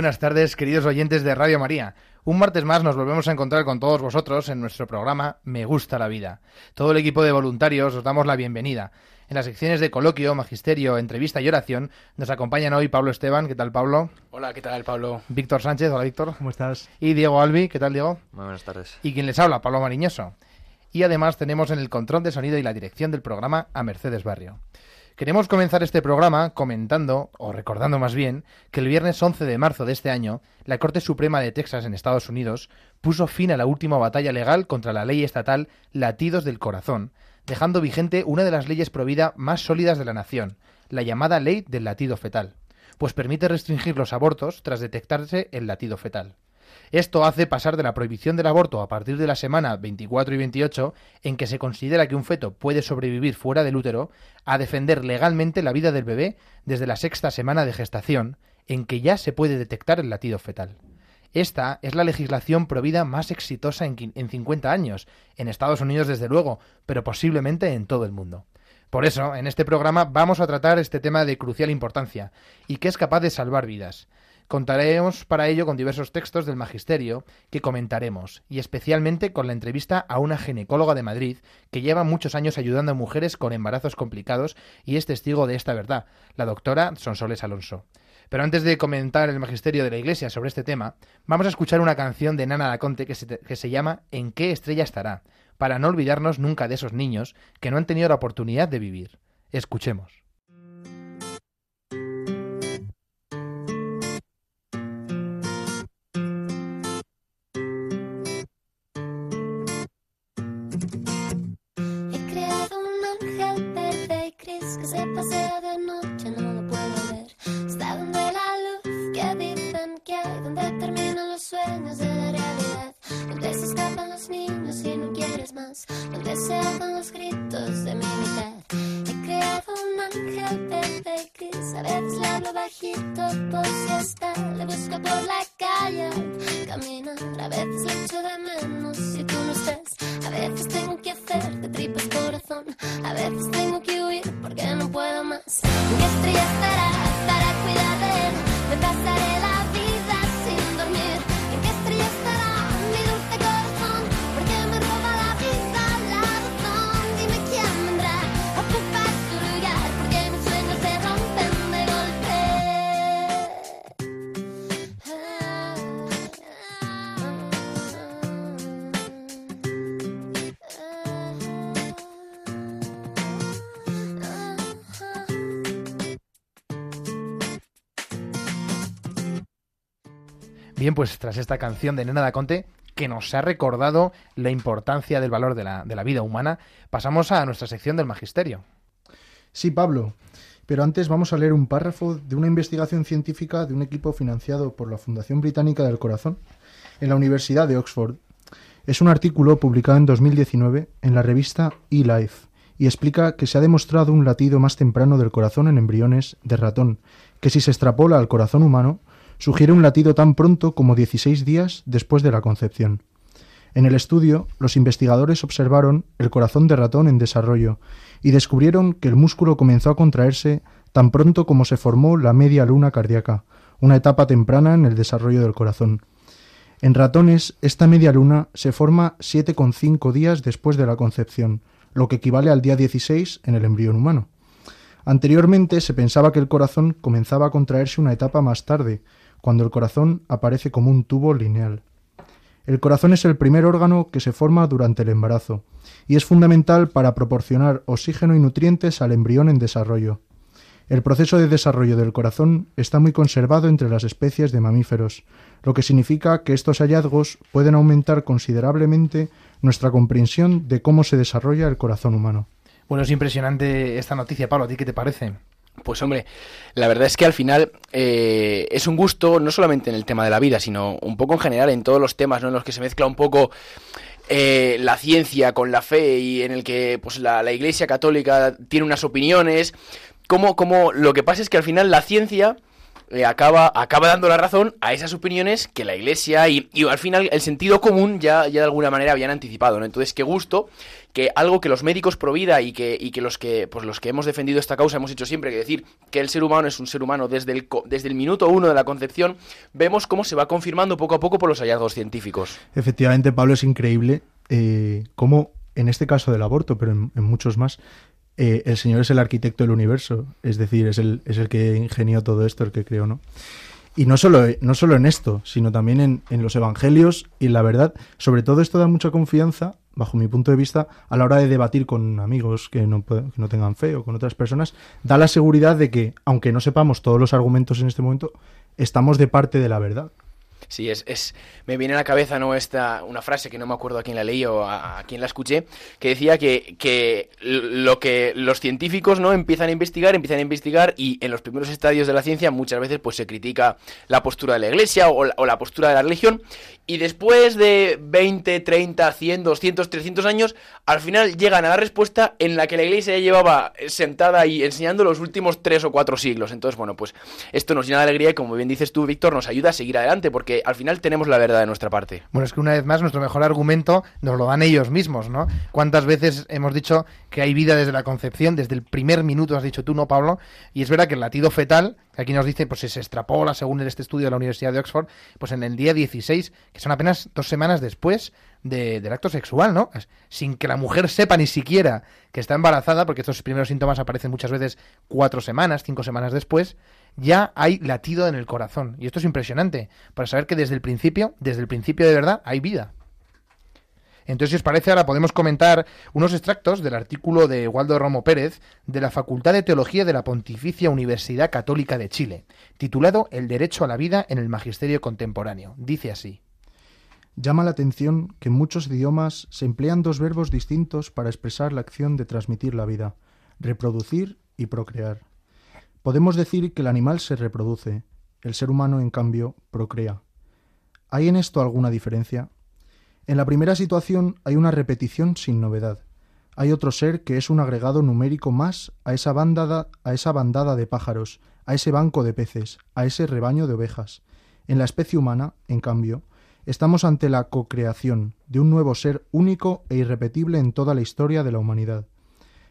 Buenas tardes, queridos oyentes de Radio María. Un martes más nos volvemos a encontrar con todos vosotros en nuestro programa Me gusta la vida. Todo el equipo de voluntarios os damos la bienvenida. En las secciones de coloquio, magisterio, entrevista y oración nos acompañan hoy Pablo Esteban, ¿qué tal Pablo? Hola, ¿qué tal, Pablo? Víctor Sánchez, hola Víctor. ¿Cómo estás? Y Diego Albi, ¿qué tal Diego? Muy buenas tardes. Y quien les habla, Pablo Mariñoso. Y además tenemos en el control de sonido y la dirección del programa a Mercedes Barrio. Queremos comenzar este programa comentando, o recordando más bien, que el viernes 11 de marzo de este año, la Corte Suprema de Texas en Estados Unidos puso fin a la última batalla legal contra la ley estatal Latidos del Corazón, dejando vigente una de las leyes pro vida más sólidas de la nación, la llamada Ley del Latido Fetal, pues permite restringir los abortos tras detectarse el latido fetal. Esto hace pasar de la prohibición del aborto a partir de la semana 24 y 28, en que se considera que un feto puede sobrevivir fuera del útero, a defender legalmente la vida del bebé desde la sexta semana de gestación, en que ya se puede detectar el latido fetal. Esta es la legislación provida más exitosa en 50 años, en Estados Unidos desde luego, pero posiblemente en todo el mundo. Por eso, en este programa vamos a tratar este tema de crucial importancia y que es capaz de salvar vidas. Contaremos para ello con diversos textos del Magisterio que comentaremos, y especialmente con la entrevista a una ginecóloga de Madrid que lleva muchos años ayudando a mujeres con embarazos complicados y es testigo de esta verdad, la doctora Sonsoles Alonso. Pero antes de comentar el Magisterio de la Iglesia sobre este tema, vamos a escuchar una canción de Nana Daconte que se, que se llama ¿En qué estrella estará? para no olvidarnos nunca de esos niños que no han tenido la oportunidad de vivir. Escuchemos. Pues tras esta canción de Nena Daconte, que nos ha recordado la importancia del valor de la, de la vida humana, pasamos a nuestra sección del Magisterio. Sí, Pablo. Pero antes vamos a leer un párrafo de una investigación científica de un equipo financiado por la Fundación Británica del Corazón en la Universidad de Oxford. Es un artículo publicado en 2019 en la revista eLife y explica que se ha demostrado un latido más temprano del corazón en embriones de ratón, que si se extrapola al corazón humano, sugiere un latido tan pronto como 16 días después de la concepción. En el estudio, los investigadores observaron el corazón de ratón en desarrollo y descubrieron que el músculo comenzó a contraerse tan pronto como se formó la media luna cardíaca, una etapa temprana en el desarrollo del corazón. En ratones, esta media luna se forma 7,5 días después de la concepción, lo que equivale al día 16 en el embrión humano. Anteriormente se pensaba que el corazón comenzaba a contraerse una etapa más tarde, cuando el corazón aparece como un tubo lineal. El corazón es el primer órgano que se forma durante el embarazo y es fundamental para proporcionar oxígeno y nutrientes al embrión en desarrollo. El proceso de desarrollo del corazón está muy conservado entre las especies de mamíferos, lo que significa que estos hallazgos pueden aumentar considerablemente nuestra comprensión de cómo se desarrolla el corazón humano. Bueno, es impresionante esta noticia, Pablo. ¿A ti qué te parece? Pues hombre, la verdad es que al final eh, es un gusto no solamente en el tema de la vida, sino un poco en general en todos los temas ¿no? en los que se mezcla un poco eh, la ciencia con la fe y en el que pues la, la Iglesia Católica tiene unas opiniones, como, como lo que pasa es que al final la ciencia eh, acaba, acaba dando la razón a esas opiniones que la Iglesia y, y al final el sentido común ya, ya de alguna manera habían anticipado, ¿no? Entonces, qué gusto que algo que los médicos pro vida y que, y que los que pues los que hemos defendido esta causa hemos hecho siempre, que decir que el ser humano es un ser humano desde el, desde el minuto uno de la concepción, vemos cómo se va confirmando poco a poco por los hallazgos científicos. Efectivamente, Pablo, es increíble eh, cómo, en este caso del aborto, pero en muchos más, eh, el Señor es el arquitecto del universo, es decir, es el, es el que ingenió todo esto, el que creó, ¿no? Y no solo, no solo en esto, sino también en, en los evangelios y la verdad. Sobre todo esto da mucha confianza, bajo mi punto de vista, a la hora de debatir con amigos que no, que no tengan fe o con otras personas. Da la seguridad de que, aunque no sepamos todos los argumentos en este momento, estamos de parte de la verdad. Sí, es, es me viene a la cabeza no esta una frase que no me acuerdo a quién la leí o a, a quién la escuché que decía que, que lo que los científicos no empiezan a investigar empiezan a investigar y en los primeros estadios de la ciencia muchas veces pues se critica la postura de la iglesia o la, postura de la religión y después de 20, 30, 100, 200, 300 años al final llegan a la respuesta en la que la iglesia ya llevaba sentada y enseñando los últimos tres o cuatro siglos. Entonces bueno pues esto nos llena de alegría y como bien dices tú Víctor nos ayuda a seguir adelante porque al final tenemos la verdad de nuestra parte Bueno, es que una vez más nuestro mejor argumento nos lo dan ellos mismos, ¿no? ¿Cuántas veces hemos dicho que hay vida desde la concepción, desde el primer minuto, has dicho tú, ¿no, Pablo? Y es verdad que el latido fetal, que aquí nos dice, pues se extrapola según este estudio de la Universidad de Oxford, pues en el día 16, que son apenas dos semanas después de- del acto sexual, ¿no? Sin que la mujer sepa ni siquiera que está embarazada, porque estos primeros síntomas aparecen muchas veces cuatro semanas, cinco semanas después, ya hay latido en el corazón. Y esto es impresionante, para saber que desde el principio, desde el principio de verdad, hay vida. Entonces, si os parece, ahora podemos comentar unos extractos del artículo de Waldo Romo Pérez de la Facultad de Teología de la Pontificia Universidad Católica de Chile, titulado El derecho a la vida en el magisterio contemporáneo. Dice así. Llama la atención que en muchos idiomas se emplean dos verbos distintos para expresar la acción de transmitir la vida, reproducir y procrear. Podemos decir que el animal se reproduce, el ser humano, en cambio, procrea. ¿Hay en esto alguna diferencia? En la primera situación hay una repetición sin novedad. Hay otro ser que es un agregado numérico más a esa bandada, a esa bandada de pájaros, a ese banco de peces, a ese rebaño de ovejas. En la especie humana, en cambio, estamos ante la cocreación de un nuevo ser único e irrepetible en toda la historia de la humanidad.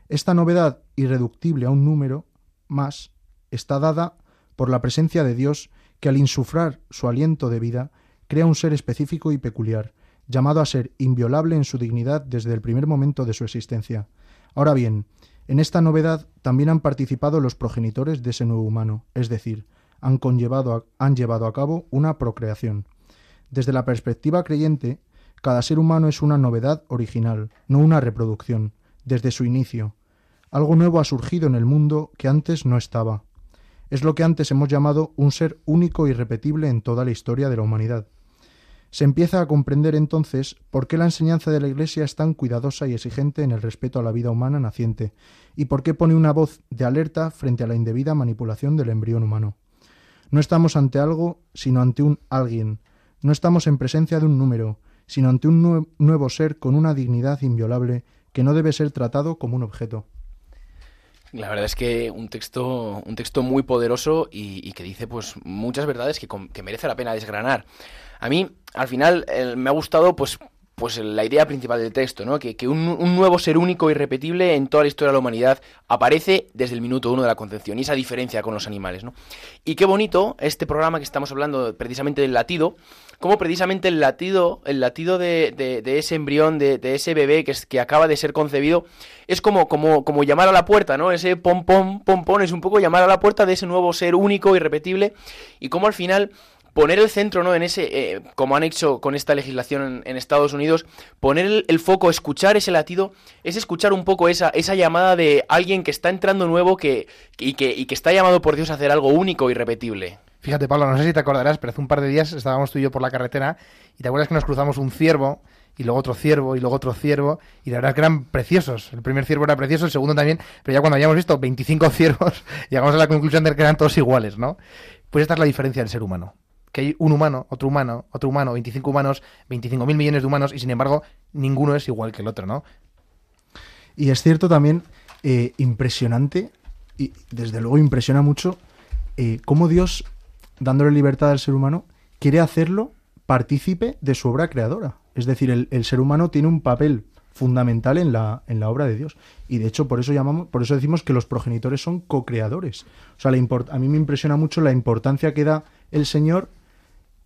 Esta novedad, irreductible a un número más, está dada por la presencia de Dios que al insuflar su aliento de vida crea un ser específico y peculiar, llamado a ser inviolable en su dignidad desde el primer momento de su existencia. Ahora bien, en esta novedad también han participado los progenitores de ese nuevo humano, es decir, han, conllevado han llevado a cabo una procreación. Desde la perspectiva creyente, cada ser humano es una novedad original, no una reproducción, desde su inicio. Algo nuevo ha surgido en el mundo que antes no estaba. Es lo que antes hemos llamado un ser único y repetible en toda la historia de la humanidad. Se empieza a comprender entonces por qué la enseñanza de la Iglesia es tan cuidadosa y exigente en el respeto a la vida humana naciente, y por qué pone una voz de alerta frente a la indebida manipulación del embrión humano. No estamos ante algo, sino ante un alguien. No estamos en presencia de un número, sino ante un nue- nuevo ser con una dignidad inviolable que no debe ser tratado como un objeto. La verdad es que un texto, un texto muy poderoso y, que dice pues muchas verdades que, que merece la pena desgranar. A mí, al final, me ha gustado pues, pues la idea principal del texto, ¿no? Que, que un, un nuevo ser único e irrepetible en toda la historia de la humanidad aparece desde el minuto uno de la concepción y esa diferencia con los animales, ¿no? Y qué bonito este programa que estamos hablando precisamente del latido, como precisamente el latido, el latido de, de- ese embrión, de, de ese bebé que, es, que acaba de ser concebido, es como, como, como llamar a la puerta, ¿no? Ese pom pom pom pom es un poco llamar a la puerta de ese nuevo ser único, irrepetible, y como al final poner el centro, ¿no? En ese, eh, como han hecho con esta legislación en, Estados Unidos, poner el, foco, escuchar ese latido, es escuchar un poco esa, esa llamada de alguien que está entrando nuevo que, y, que, y que está llamado por Dios a hacer algo único y repetible. Fíjate, Pablo, no sé si te acordarás, pero hace un par de días estábamos tú y yo por la carretera y te acuerdas que nos cruzamos un ciervo y luego otro ciervo y luego otro ciervo y la verdad que eran preciosos. El primer ciervo era precioso, el segundo también, pero ya cuando habíamos visto 25 ciervos llegamos a la conclusión de que eran todos iguales, ¿no? Pues esta es la diferencia del ser humano. Que hay un humano, otro humano, otro humano, 25 humanos, 25.000 millones de humanos y sin embargo ninguno es igual que el otro, ¿no? Y es cierto también, eh, impresionante, y desde luego impresiona mucho, eh, cómo Dios, dándole libertad al ser humano, quiere hacerlo partícipe de su obra creadora. Es decir, el, el ser humano tiene un papel fundamental en la, en la obra de Dios. Y de hecho, por eso llamamos, por eso decimos que los progenitores son co-creadores. O sea, la a mí me impresiona mucho la importancia que da el Señor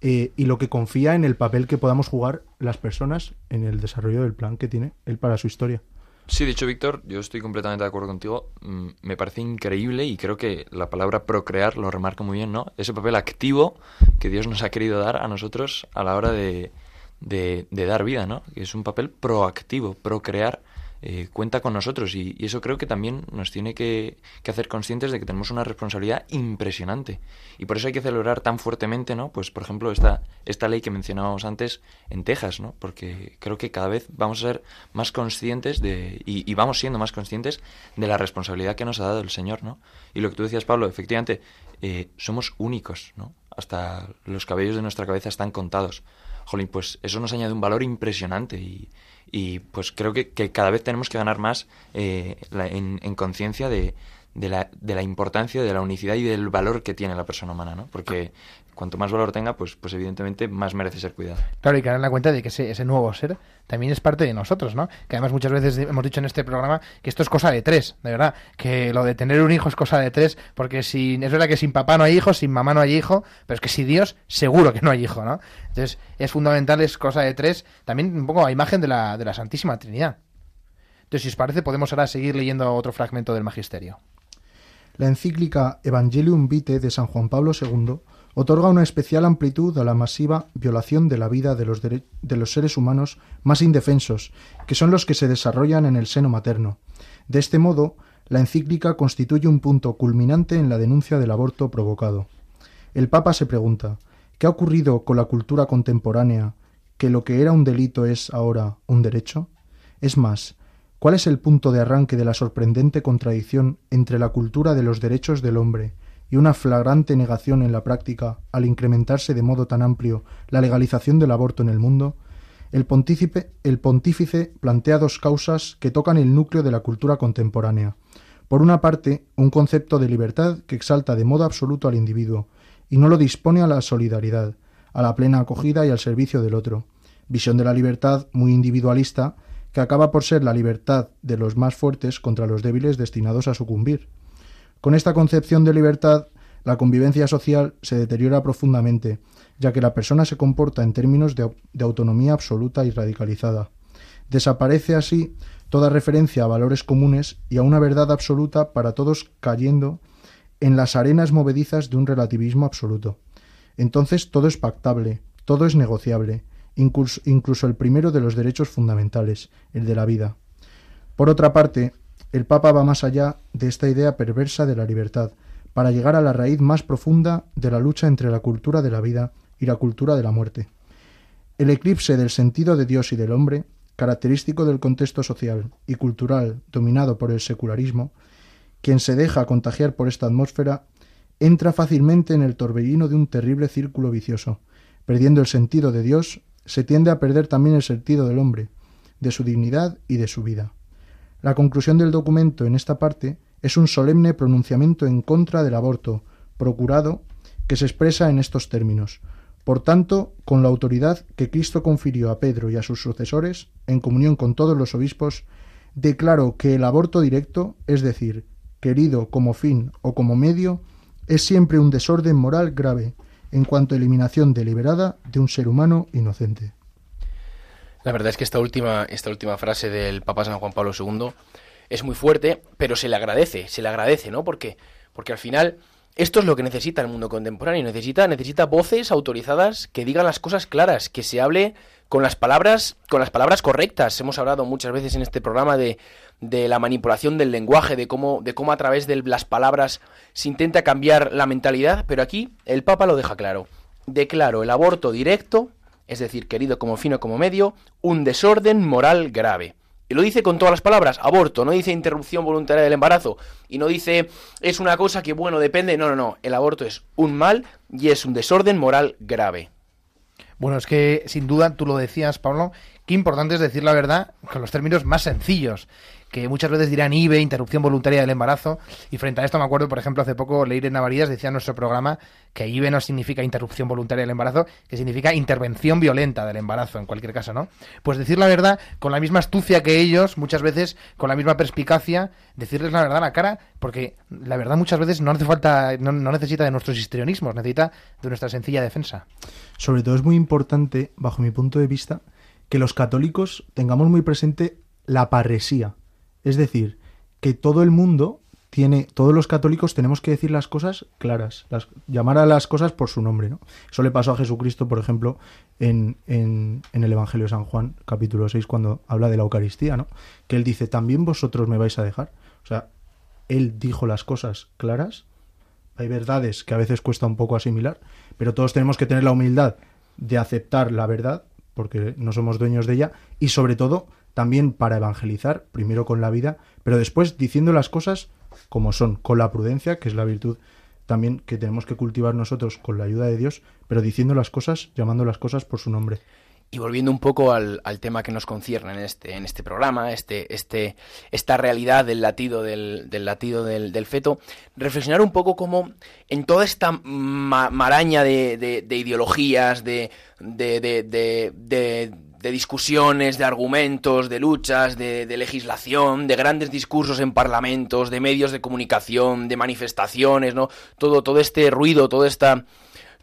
eh, y lo que confía en el papel que podamos jugar las personas en el desarrollo del plan que tiene él para su historia. Sí, de hecho, Víctor, yo estoy completamente de acuerdo contigo. Mm, Me parece increíble y creo que la palabra procrear lo remarca muy bien, ¿no? Ese papel activo que Dios nos ha querido dar a nosotros a la hora de, de, de dar vida, ¿no? Es un papel proactivo, procrear. Eh, cuenta con nosotros y, eso creo que también nos tiene que, hacer conscientes de que tenemos una responsabilidad impresionante y por eso hay que celebrar tan fuertemente, ¿no? Pues por ejemplo esta, esta ley que mencionábamos antes en Texas, ¿no? Porque creo que cada vez vamos a ser más conscientes de y, y vamos siendo más conscientes de la responsabilidad que nos ha dado el Señor, ¿no? Y lo que tú decías, Pablo, efectivamente eh, somos únicos, ¿no? Hasta los cabellos de nuestra cabeza están contados. Jolín, pues eso nos añade un valor impresionante y, y pues creo que, que cada vez tenemos que ganar más eh, la- en, en conciencia de, de, la, de la importancia, de la unicidad y del valor que tiene la persona humana, ¿no? Porque cuanto más valor tenga, pues, pues evidentemente más merece ser cuidado. Claro, y que dar la cuenta de que ese, ese nuevo ser también es parte de nosotros, ¿no? Que además muchas veces hemos dicho en este programa que esto es cosa de tres, de verdad. Que lo de tener un hijo es cosa de tres, porque sin, es verdad que sin papá no hay hijo, sin mamá no hay hijo, pero es que sin Dios seguro que no hay hijo, ¿no? Entonces es fundamental, es cosa de tres, también un poco a imagen de la, de la Santísima Trinidad. Entonces, si os parece, podemos ahora seguir leyendo otro fragmento del Magisterio. La encíclica Evangelium Vitae de San Juan Pablo II otorga una especial amplitud a la masiva violación de la vida de los, de los seres humanos más indefensos, que son los que se desarrollan en el seno materno. De este modo, la encíclica constituye un punto culminante en la denuncia del aborto provocado. El Papa se pregunta, ¿qué ha ocurrido con la cultura contemporánea que lo que era un delito es ahora un derecho? Es más, ¿cuál es el punto de arranque de la sorprendente contradicción entre la cultura de los derechos del hombre y una flagrante negación en la práctica al incrementarse de modo tan amplio la legalización del aborto en el mundo? El el pontífice plantea dos causas que tocan el núcleo de la cultura contemporánea. Por una parte, un concepto de libertad que exalta de modo absoluto al individuo y no lo dispone a la solidaridad, a la plena acogida y al servicio del otro. Visión de la libertad muy individualista que acaba por ser la libertad de los más fuertes contra los débiles destinados a sucumbir. Con esta concepción de libertad, la convivencia social se deteriora profundamente, ya que la persona se comporta en términos de, au- de autonomía absoluta y radicalizada. Desaparece así toda referencia a valores comunes y a una verdad absoluta para todos cayendo en las arenas movedizas de un relativismo absoluto. Entonces todo es pactable, todo es negociable, incluso el primero de los derechos fundamentales, el de la vida. Por otra parte, el Papa va más allá de esta idea perversa de la libertad, para llegar a la raíz más profunda de la lucha entre la cultura de la vida y la cultura de la muerte. El eclipse del sentido de Dios y del hombre, característico del contexto social y cultural dominado por el secularismo, quien se deja contagiar por esta atmósfera, entra fácilmente en el torbellino de un terrible círculo vicioso. Perdiendo el sentido de Dios, se tiende a perder también el sentido del hombre, de su dignidad y de su vida. La conclusión del documento en esta parte es un solemne pronunciamiento en contra del aborto, procurado, que se expresa en estos términos. Por tanto, con la autoridad que Cristo confirió a Pedro y a sus sucesores, en comunión con todos los obispos, declaro que el aborto directo, es decir, querido como fin o como medio, es siempre un desorden moral grave en cuanto a eliminación deliberada de un ser humano inocente. La verdad es que esta última, esta última frase del Papa San Juan Pablo II es muy fuerte, pero se le agradece, se le agradece, ¿no? Porque, porque al final esto es lo que necesita el mundo contemporáneo. Necesita, necesita voces autorizadas que digan las cosas claras, que se hable con las palabras, con las palabras correctas. Hemos hablado muchas veces en este programa de, de la manipulación del lenguaje, de cómo, de cómo a través de las palabras se intenta cambiar la mentalidad, pero aquí el Papa lo deja claro. Declaro el aborto directo, es decir, querido como fino como medio, un desorden moral grave. Y lo dice con todas las palabras, aborto, no dice interrupción voluntaria del embarazo, y no dice es una cosa que, bueno, depende, no, no, no, el aborto es un mal y es un desorden moral grave. Bueno, es que sin duda, tú lo decías, Pablo, qué importante es decir la verdad con los términos más sencillos, que muchas veces dirán IBE, interrupción voluntaria del embarazo, y frente a esto me acuerdo, por ejemplo, hace poco Leire Navarías decía en nuestro programa que IBE no significa interrupción voluntaria del embarazo, que significa intervención violenta del embarazo, en cualquier caso, ¿no? Pues decir la verdad con la misma astucia que ellos, muchas veces con la misma perspicacia, decirles la verdad a la cara, porque la verdad muchas veces no hace falta, no, no necesita de nuestros histrionismos, necesita de nuestra sencilla defensa. Sobre todo es muy importante, bajo mi punto de vista, que los católicos tengamos muy presente la parresía. Es decir, que todo el mundo tiene, todos los católicos tenemos que decir las cosas claras, las, llamar a las cosas por su nombre, ¿no? Eso le pasó a Jesucristo, por ejemplo, en, en, el Evangelio de San Juan, capítulo 6, cuando habla de la Eucaristía, ¿no? Que él dice, también vosotros me vais a dejar. O sea, él dijo las cosas claras, hay verdades que a veces cuesta un poco asimilar, pero todos tenemos que tener la humildad de aceptar la verdad, porque no somos dueños de ella, y sobre todo también para evangelizar, primero con la vida, pero después diciendo las cosas como son, con la prudencia, que es la virtud también que tenemos que cultivar nosotros con la ayuda de Dios, pero diciendo las cosas, llamando las cosas por su nombre. Y volviendo un poco al, al, tema que nos concierne en este, en este programa, este, este, esta realidad del latido del, del latido del, del, feto, reflexionar un poco cómo en toda esta ma maraña de, de, de ideologías, de, de, discusiones, de argumentos, de luchas, de, legislación, de grandes discursos en parlamentos, de medios de comunicación, de manifestaciones, ¿no? Todo, todo este ruido, toda esta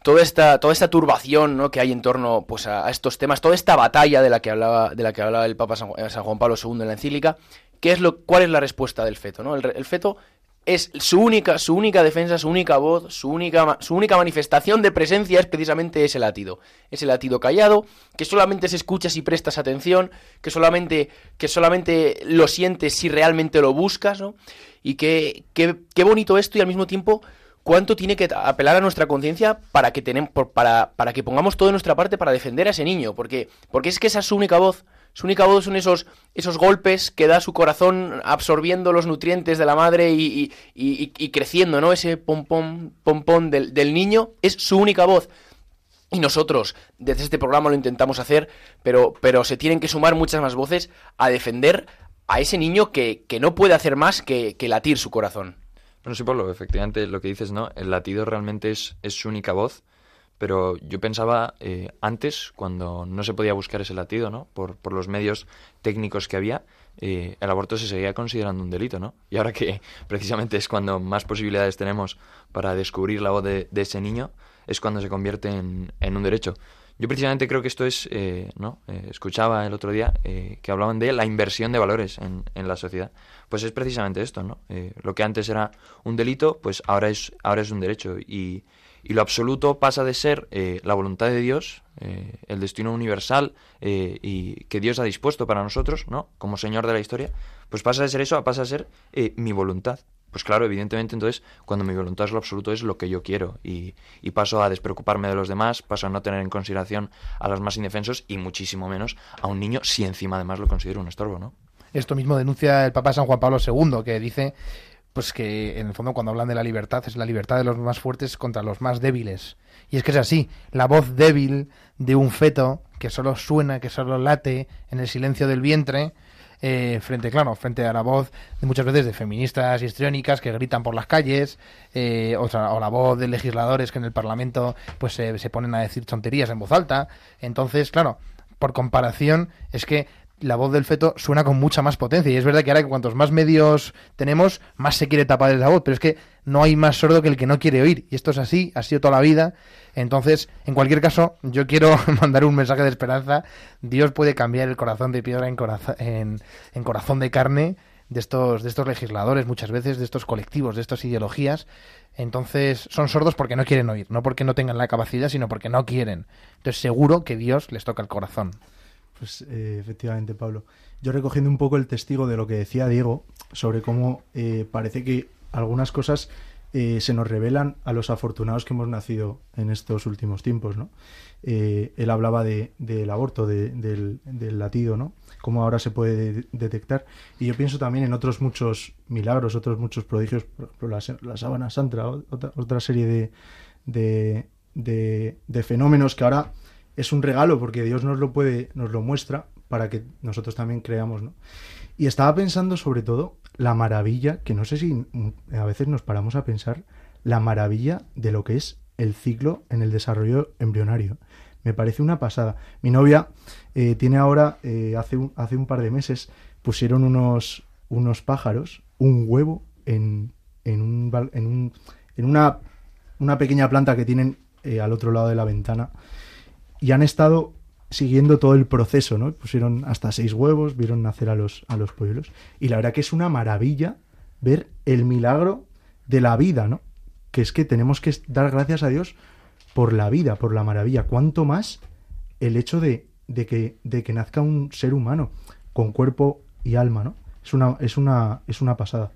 toda esta, toda esta turbación ¿no? que hay en torno pues, a, estos temas, toda esta batalla de la que hablaba, de la que hablaba el Papa San, San Juan Pablo II en la encíclica, ¿qué es lo, ¿cuál es la respuesta del feto? ¿no? El, el, feto es su única, su única defensa, su única voz, su única, su única manifestación de presencia es precisamente ese latido. Ese latido callado, que solamente se escucha si prestas atención, que solamente, que solamente lo sientes si realmente lo buscas, ¿no? Y qué que, que bonito esto y al mismo tiempo cuánto tiene que apelar a nuestra conciencia para que tenemos, para, para que pongamos todo nuestra parte para defender a ese niño, porque, porque es que esa es su única voz. Su única voz son esos, esos golpes que da su corazón absorbiendo los nutrientes de la madre y, y, y, creciendo, ¿no? Ese pompón, pompón del, del niño es su única voz. Y nosotros, desde este programa lo intentamos hacer, pero, pero se tienen que sumar muchas más voces a defender a ese niño que, que no puede hacer más que, que latir su corazón. Bueno, sí, Pablo, efectivamente lo que dices, ¿no? El latido realmente es, es su única voz, pero yo pensaba eh, antes, cuando no se podía buscar ese latido, ¿no? Por, por los medios técnicos que había, eh, el aborto se seguía considerando un delito, ¿no? Y ahora que precisamente es cuando más posibilidades tenemos para descubrir la voz de, ese niño, es cuando se convierte en, en un derecho. Yo precisamente creo que esto es, eh, ¿no? Eh, escuchaba el otro día eh, que hablaban de la inversión de valores en, en la sociedad. Pues es precisamente esto, ¿no? Lo que antes era un delito, pues ahora es, ahora es un derecho. Y, y lo absoluto pasa de ser eh, la voluntad de Dios, eh, el destino universal y que Dios ha dispuesto para nosotros, ¿no? Como Señor de la historia, pues pasa de ser eso a pasa a ser mi voluntad. Pues claro, evidentemente entonces cuando mi voluntad es lo absoluto es lo que yo quiero y, y, paso a despreocuparme de los demás, paso a no tener en consideración a los más indefensos y muchísimo menos a un niño si encima además lo considero un estorbo, ¿no? Esto mismo denuncia el Papa San Juan Pablo II, que dice pues que en el fondo cuando hablan de la libertad es la libertad de los más fuertes contra los más débiles. Y es que es así, la voz débil de un feto que solo suena, que solo late en el silencio del vientre, eh, frente, claro, frente a la voz de muchas veces de feministas histriónicas que gritan por las calles, eh, o, o, la voz de legisladores que en el Parlamento pues eh, se ponen a decir tonterías en voz alta. Entonces, claro, por comparación, es que la voz del feto suena con mucha más potencia. Y es verdad que ahora que cuantos más medios tenemos, más se quiere tapar esa voz. Pero es que no hay más sordo que el que no quiere oír. Y esto es así, ha sido toda la vida. Entonces, en cualquier caso, yo quiero mandar un mensaje de esperanza. Dios puede cambiar el corazón de piedra en, corazón, en, en corazón de carne de estos, de estos legisladores muchas veces, de estos colectivos, de estas ideologías. Entonces son sordos porque no quieren oír, no porque no tengan la capacidad, sino porque no quieren. Entonces seguro que Dios les toca el corazón. Pues eh, efectivamente, Pablo. Yo recogiendo un poco el testigo de lo que decía Diego sobre cómo eh, parece que algunas cosas eh, se nos revelan a los afortunados que hemos nacido en estos últimos tiempos, ¿no? Él hablaba de, del aborto, de- del, latido, ¿no? Cómo ahora se puede de- detectar. Y yo pienso también en otros muchos milagros, otros muchos prodigios, por ejemplo, la, la sábana santa, otra, otra serie de- de fenómenos que ahora es un regalo porque Dios nos lo puede, nos lo muestra para que nosotros también creamos, ¿no? Y estaba pensando sobre todo la maravilla, que no sé si a veces nos paramos a pensar, la maravilla de lo que es el ciclo en el desarrollo embrionario. Me parece una pasada. Mi novia eh, tiene ahora, eh, hace, un, hace un par de meses, pusieron unos, unos pájaros, un huevo en, en, un, en, un- en una, una pequeña planta que tienen eh, al otro lado de la ventana y han estado siguiendo todo el proceso, ¿no? Pusieron hasta seis huevos, vieron nacer a los, a los polluelos. Y la verdad que es una maravilla ver el milagro de la vida, ¿no? Que es que tenemos que dar gracias a Dios por la vida, por la maravilla. Cuanto más el hecho de, de que, de que nazca un ser humano con cuerpo y alma, ¿no? Es una, es una, es una pasada.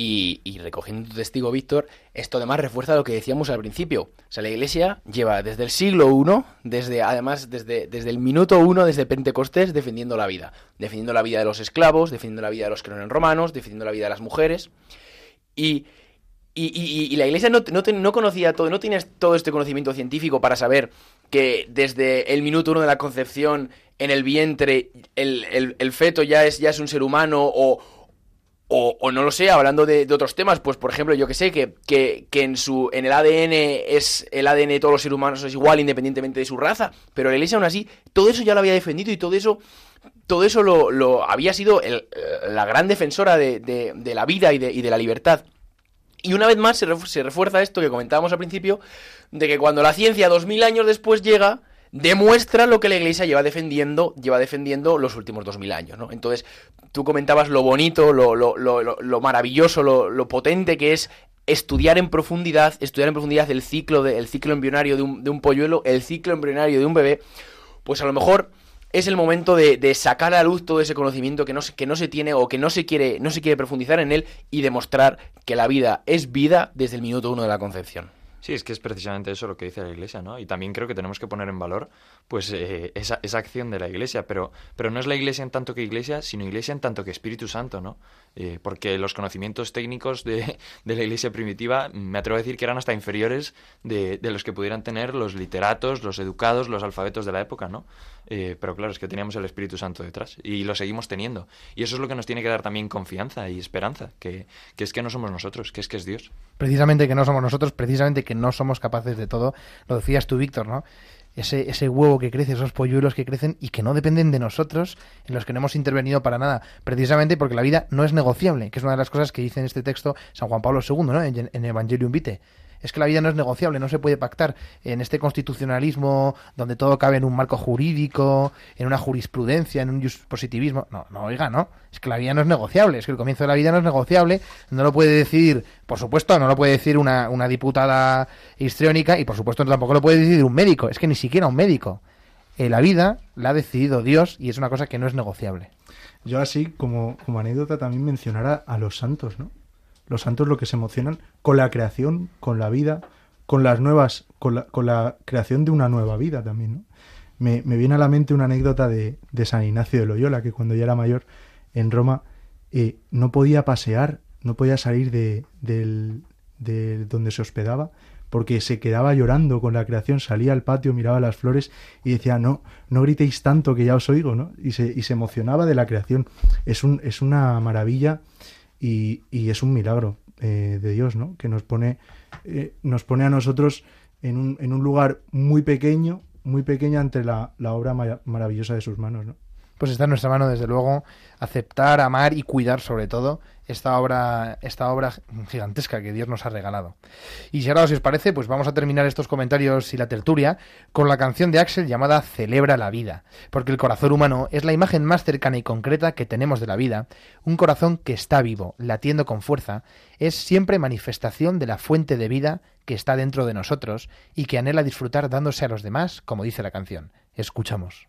Y, recogiendo tu testigo, Víctor, esto además refuerza lo que decíamos al principio. O sea, la Iglesia lleva desde el siglo I, desde, además desde, desde el minuto uno, desde Pentecostés, defendiendo la vida. Defendiendo la vida de los esclavos, defendiendo la vida de los que no eran romanos, defendiendo la vida de las mujeres. Y, y, la Iglesia no, no, no conocía todo, no tienes todo este conocimiento científico para saber que desde el minuto uno de la concepción en el vientre el, el- el feto ya es, ya es un ser humano o, o, no lo sé, hablando de, otros temas, pues por ejemplo, yo que sé, que, que, que en su en el ADN es el ADN de todos los seres humanos es igual independientemente de su raza, pero la iglesia aún así, todo eso ya lo había defendido y todo eso todo eso lo, lo había sido el- la gran defensora de, de- la vida y de, y de la libertad. Y una vez más se refuerza esto que comentábamos al principio, de que cuando la ciencia, dos mil años después, llega, demuestra lo que la Iglesia lleva defendiendo, lleva defendiendo los últimos dos mil años, ¿no? Entonces, tú comentabas lo bonito, lo, lo, lo, lo- lo maravilloso, lo, potente que es estudiar en profundidad, estudiar en profundidad el ciclo, de, el ciclo embrionario de un, de un polluelo, el ciclo embrionario de un bebé, pues a lo mejor es el momento de, de sacar a luz todo ese conocimiento que no, se, que no se tiene o que no se quiere no se quiere profundizar en él y demostrar que la vida es vida desde el minuto uno de la concepción. Sí, es que es precisamente eso lo que dice la Iglesia, ¿no? Y también creo que tenemos que poner en valor, pues, eh, esa, esa acción de la Iglesia, pero, pero no es la Iglesia en tanto que Iglesia, sino Iglesia en tanto que Espíritu Santo, ¿no? Eh, porque los conocimientos técnicos de, de la Iglesia primitiva, me atrevo a decir que eran hasta inferiores de, de los que pudieran tener los literatos, los educados, los alfabetos de la época, ¿no? Eh, pero claro, es que teníamos el Espíritu Santo detrás y lo seguimos teniendo. Y eso es lo que nos tiene que dar también confianza y esperanza, que, que es que no somos nosotros, que es que es Dios. Precisamente que no somos nosotros, precisamente que no somos capaces de todo. Lo decías tú, Víctor, ¿no? Ese, ese huevo que crece, esos polluelos que crecen y que no dependen de nosotros, en los que no hemos intervenido para nada, precisamente porque la vida no es negociable, que es una de las cosas que dice en este texto San Juan Pablo II, ¿no? En, en Evangelium Vitae. Es que la vida no es negociable, no se puede pactar en este constitucionalismo donde todo cabe en un marco jurídico, en una jurisprudencia, en un positivismo. No, no, oiga, no. Es que la vida no es negociable, es que el comienzo de la vida no es negociable. No lo puede decir, por supuesto, no lo puede decir una, una diputada histriónica y por supuesto tampoco lo puede decir un médico. Es que ni siquiera un médico. Eh, la vida la ha decidido Dios y es una cosa que no es negociable. Yo así, como, como anécdota, también mencionar a, a los santos, ¿no? Los santos lo que se emocionan con la creación, con la vida, con las nuevas, con la, con la creación de una nueva vida también, ¿no? Me, me viene a la mente una anécdota de, de San Ignacio de Loyola, que cuando ya era mayor en Roma eh, no podía pasear, no podía salir de, del- de donde se hospedaba, porque se quedaba llorando con la creación, salía al patio, miraba las flores y decía, no, no gritéis tanto que ya os oigo, ¿no? Y se, y se emocionaba de la creación. Es, un, es una maravilla y, es un milagro eh, de Dios, ¿no? Que nos pone, eh, nos pone a nosotros en un, en un lugar muy pequeño, muy pequeño ante la, la obra maravillosa de sus manos, ¿no? Pues está en nuestra mano, desde luego, aceptar, amar y cuidar sobre todo esta obra, esta obra gigantesca que Dios nos ha regalado. Y si ahora os parece, pues vamos a terminar estos comentarios y la tertulia con la canción de Axel llamada Celebra la vida, porque el corazón humano es la imagen más cercana y concreta que tenemos de la vida, un corazón que está vivo, latiendo con fuerza, es siempre manifestación de la fuente de vida que está dentro de nosotros y que anhela disfrutar dándose a los demás, como dice la canción. Escuchamos.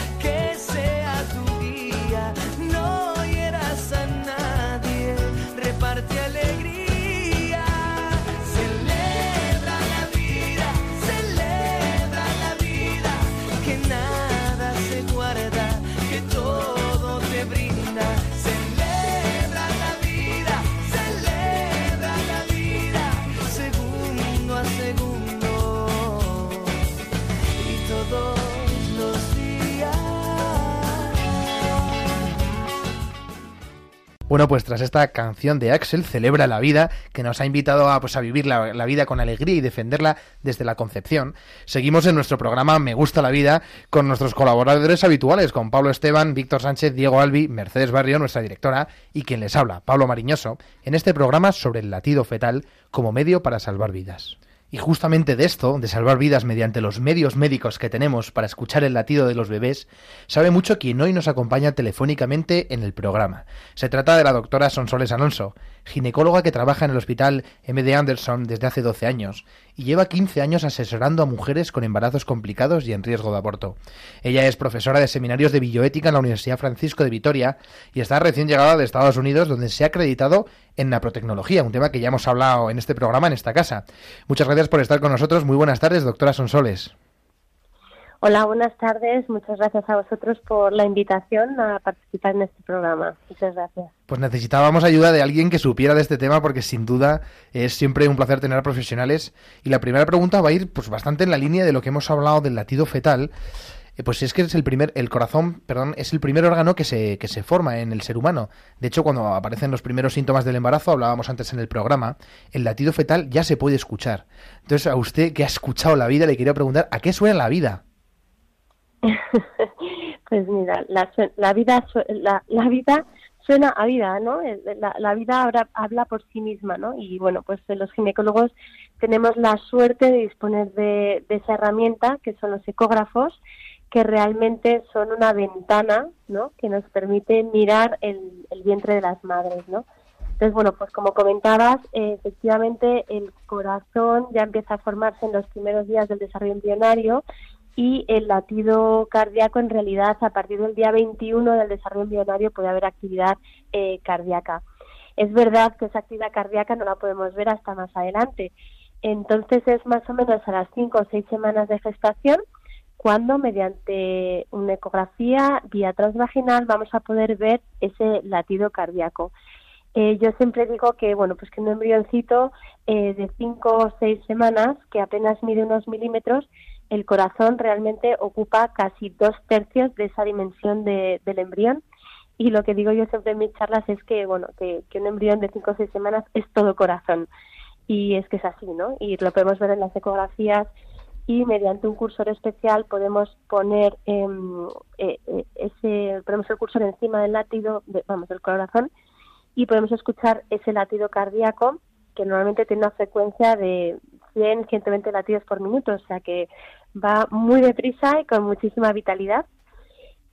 Bueno, pues tras esta canción de Axel, Celebra la vida, que nos ha invitado a, pues, a vivir la, la vida con alegría y defenderla desde la concepción, seguimos en nuestro programa Me Gusta la Vida con nuestros colaboradores habituales, con Pablo Esteban, Víctor Sánchez, Diego Albi, Mercedes Barrio, nuestra directora, y quien les habla, Pablo Mariñoso, en este programa sobre el latido fetal como medio para salvar vidas. Y justamente de esto, de salvar vidas mediante los medios médicos que tenemos para escuchar el latido de los bebés, sabe mucho quien hoy nos acompaña telefónicamente en el programa. Se trata de la doctora Sonsoles Alonso, ginecóloga que trabaja en el hospital MD Anderson desde hace 12 años y lleva 15 años asesorando a mujeres con embarazos complicados y en riesgo de aborto. Ella es profesora de seminarios de bioética en la Universidad Francisco de Vitoria y está recién llegada de Estados Unidos donde se ha acreditado en naprotecnología, un tema que ya hemos hablado en este programa, en esta casa. Muchas gracias por estar con nosotros. Muy buenas tardes, doctora Sonsoles. Hola, buenas tardes. Muchas gracias a vosotros por la invitación a participar en este programa. Muchas gracias. Pues necesitábamos ayuda de alguien que supiera de este tema porque sin duda es siempre un placer tener a profesionales. Y la primera pregunta va a ir pues bastante en la línea de lo que hemos hablado del latido fetal. Eh, Pues es que es el primer, el corazón, perdón, es el primer órgano que se, que se forma en el ser humano. De hecho, cuando aparecen los primeros síntomas del embarazo, hablábamos antes en el programa, el latido fetal ya se puede escuchar. Entonces, a usted que ha escuchado la vida, le quería preguntar, ¿a qué suena la vida? Pues mira, la, la vida la, la vida suena a vida, ¿no? Eh, La, la vida habla, habla por sí misma, ¿no? Y bueno, pues los ginecólogos tenemos la suerte de disponer de, de esa herramienta, que son los ecógrafos, que realmente son una ventana, ¿no? Que nos permite mirar el, el vientre de las madres, ¿no? Entonces, bueno, pues como comentabas, eh, efectivamente el corazón ya empieza a formarse en los primeros días del desarrollo embrionario y el latido cardíaco en realidad a partir del día 21 del desarrollo embrionario puede haber actividad eh, cardíaca. Es verdad que esa actividad cardíaca no la podemos ver hasta más adelante. Entonces es más o menos a las 5 o 6 semanas de gestación cuando mediante una ecografía vía transvaginal vamos a poder ver ese latido cardíaco. Eh, yo siempre digo que bueno pues que un embrioncito eh, de 5 o 6 semanas que apenas mide unos milímetros el corazón realmente ocupa casi dos tercios de esa dimensión de- del embrión. Y lo que digo yo siempre en mis charlas es que bueno que, un embrión de 5 o 6 semanas es todo corazón. Y es que es así no y lo podemos ver en las ecografías. Y mediante un cursor especial podemos poner em, eh, eh, ese ponemos el cursor encima del latido de- vamos del corazón. Y podemos escuchar ese latido cardíaco que normalmente tiene una frecuencia de 100, 120 latidos por minuto, o sea que va muy deprisa y con muchísima vitalidad.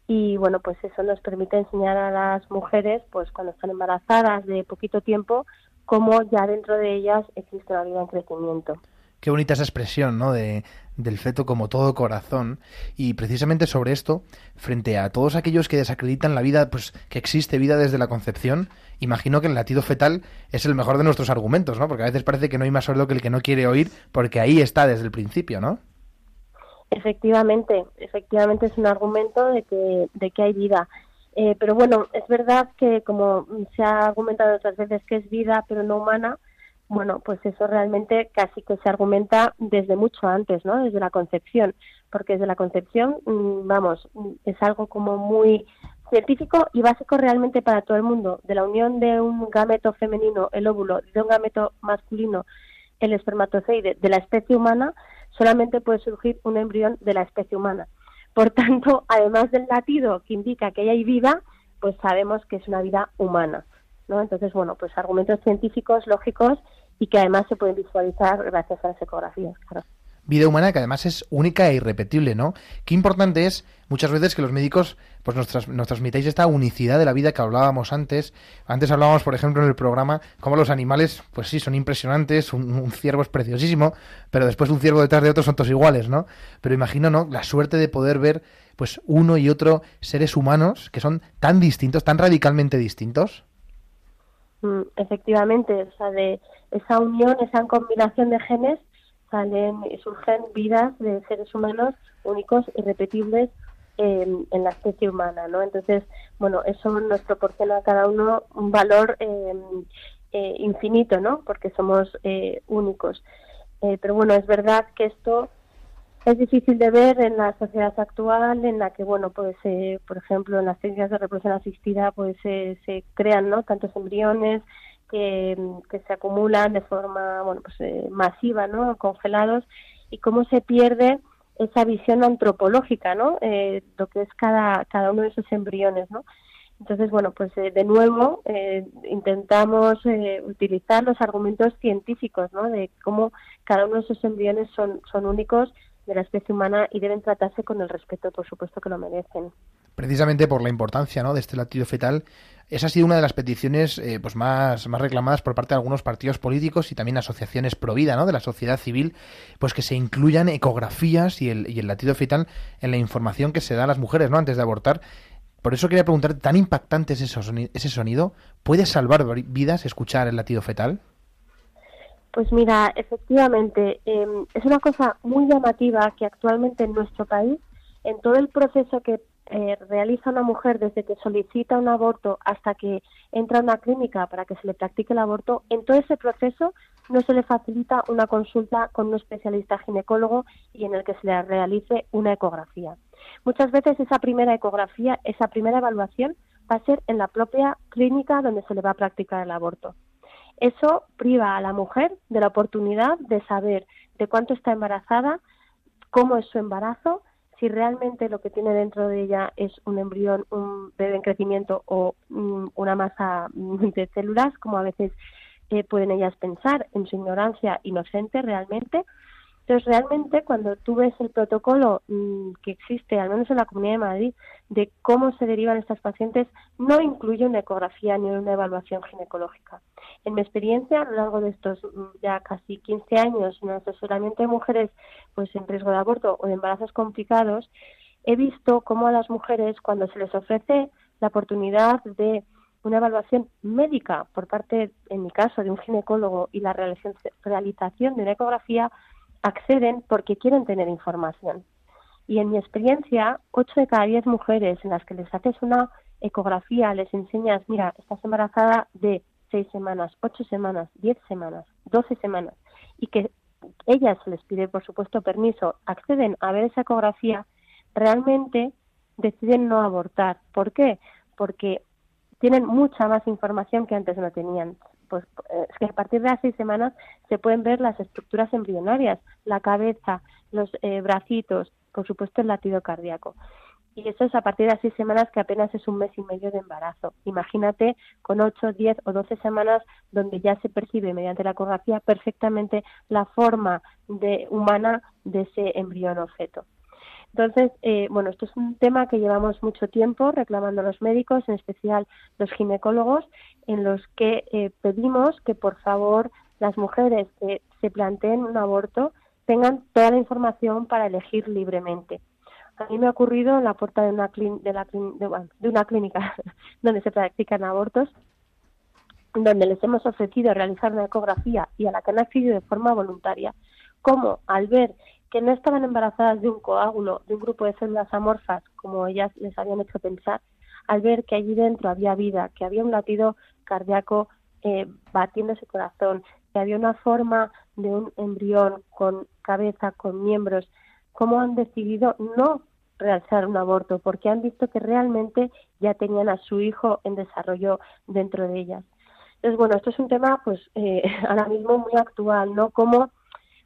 Y bueno, pues eso nos permite enseñar a las mujeres, pues cuando están embarazadas de poquito tiempo, cómo ya dentro de ellas existe una vida en crecimiento. Qué bonita esa expresión, ¿no? De, del feto como todo corazón. Y precisamente sobre esto, frente a todos aquellos que desacreditan la vida, pues que existe vida desde la concepción, imagino que el latido fetal es el mejor de nuestros argumentos, ¿no? Porque a veces parece que no hay más sordo que el que no quiere oír, porque ahí está desde el principio, ¿no? Efectivamente, efectivamente es un argumento de que, de que hay vida. Eh, pero bueno, es verdad que como se ha argumentado otras veces que es vida pero no humana, bueno, pues eso realmente casi que se argumenta desde mucho antes, ¿no? Desde la concepción, porque desde la concepción, mm, vamos, mm, es algo como muy científico y básico realmente para todo el mundo. De la unión de un gameto femenino, el óvulo, de un gameto masculino, el espermatozoide, de la especie humana, solamente puede surgir un embrión de la especie humana. Por tanto, además del latido que indica que hay vida, pues sabemos que es una vida humana. ¿no? Entonces, bueno, pues argumentos científicos, lógicos y que además se pueden visualizar gracias a las ecografías, claro. Vida humana que además es única e irrepetible, ¿no? Qué importante es muchas veces que los médicos pues nos, tras- transmitáis esta unicidad de la vida que hablábamos antes. Antes hablábamos, por ejemplo, en el programa, cómo los animales, pues sí, son impresionantes, un, un ciervo es preciosísimo, pero después un ciervo detrás de otro son todos iguales, ¿no? Pero imagino, ¿no? La suerte de poder ver, pues, uno y otro seres humanos que son tan distintos, tan radicalmente distintos. Mm, efectivamente, o sea, de esa unión, esa combinación de genes, salen y surgen vidas de seres humanos únicos, irrepetibles en, en la especie humana, ¿no? Entonces, bueno, eso nos proporciona a cada uno un valor eh, eh, infinito, ¿no? Porque somos eh, únicos. Eh, pero bueno, es verdad que esto es difícil de ver en la sociedad actual en la que bueno pues eh, por ejemplo en las técnicas de reproducción asistida pues eh, se crean no tantos embriones que, se acumulan de forma bueno pues eh, masiva no congelados y cómo se pierde esa visión antropológica no Eh, lo que es cada cada uno de esos embriones no entonces, bueno, pues eh, de nuevo eh, intentamos eh, utilizar los argumentos científicos, ¿no? De cómo cada uno de esos embriones son, son únicos de la especie humana y deben tratarse con el respeto, por supuesto, que lo merecen. Precisamente por la importancia ¿no? de este latido fetal. Esa ha sido una de las peticiones eh, pues más, más reclamadas por parte de algunos partidos políticos y también asociaciones pro vida ¿no? de la sociedad civil, pues que se incluyan ecografías y el, y el latido fetal en la información que se da a las mujeres ¿no? antes de abortar. Por eso quería preguntar, ¿tan impactante es ese soni- ese sonido? ¿Puede salvar vi- vidas escuchar el latido fetal? Pues mira, efectivamente, eh, es una cosa muy llamativa que actualmente en nuestro país, en todo el proceso que eh, realiza una mujer desde que solicita un aborto hasta que entra a una clínica para que se le practique el aborto, en todo ese proceso no se le facilita una consulta con un especialista ginecólogo y en el que se le realice una ecografía. Muchas veces esa primera ecografía, esa primera evaluación va a ser en la propia clínica donde se le va a practicar el aborto. Eso priva a la mujer de la oportunidad de saber de cuánto está embarazada, cómo es su embarazo, si realmente lo que tiene dentro de ella es un embrión, un bebé en crecimiento o mm, una masa mm, de células, como a veces eh, pueden ellas pensar en su ignorancia inocente realmente. Entonces, realmente, cuando tú ves el protocolo mm, que existe, al menos en la Comunidad de Madrid, de cómo se derivan estas pacientes, no incluye una ecografía ni una evaluación ginecológica. En mi experiencia, a lo largo de estos mm, ya casi 15 años en el asesoramiento de mujeres pues en riesgo de aborto o de embarazos complicados, he visto cómo a las mujeres, cuando se les ofrece la oportunidad de una evaluación médica por parte, en mi caso, de un ginecólogo y la realización realización de una ecografía, acceden porque quieren tener información. Y en mi experiencia, 8 de cada 10 mujeres en las que les haces una ecografía, les enseñas, mira, estás embarazada de 6 semanas, 8 semanas, 10 semanas, 12 semanas, y que ellas les pide, por supuesto, permiso, acceden a ver esa ecografía, realmente deciden no abortar. ¿Por qué? Porque tienen mucha más información que antes no tenían. Pues eh, es que a partir de las seis semanas se pueden ver las estructuras embrionarias, la cabeza, los eh, bracitos, por supuesto el latido cardíaco. Y eso es a partir de las seis semanas que apenas es un mes y medio de embarazo. Imagínate con ocho, diez o doce semanas donde ya se percibe mediante la ecografía perfectamente la forma de, humana de ese embrión o feto. Entonces, eh, bueno, esto es un tema que llevamos mucho tiempo reclamando los médicos, en especial los ginecólogos, en los que eh, pedimos que por favor las mujeres que se planteen un aborto tengan toda la información para elegir libremente. A mí me ha ocurrido en la puerta de una, clin- de la bueno, de una clínica donde se practican abortos, donde les hemos ofrecido realizar una ecografía y a la que han accedido de forma voluntaria, como al ver que no estaban embarazadas de un coágulo, de un grupo de células amorfas, como ellas les habían hecho pensar, al ver que allí dentro había vida, que había un latido cardíaco eh, batiendo ese corazón, que había una forma de un embrión con cabeza, con miembros, cómo han decidido no realizar un aborto, porque han visto que realmente ya tenían a su hijo en desarrollo dentro de ellas. Entonces, bueno, esto es un tema, pues, eh, ahora mismo muy actual, ¿no? Cómo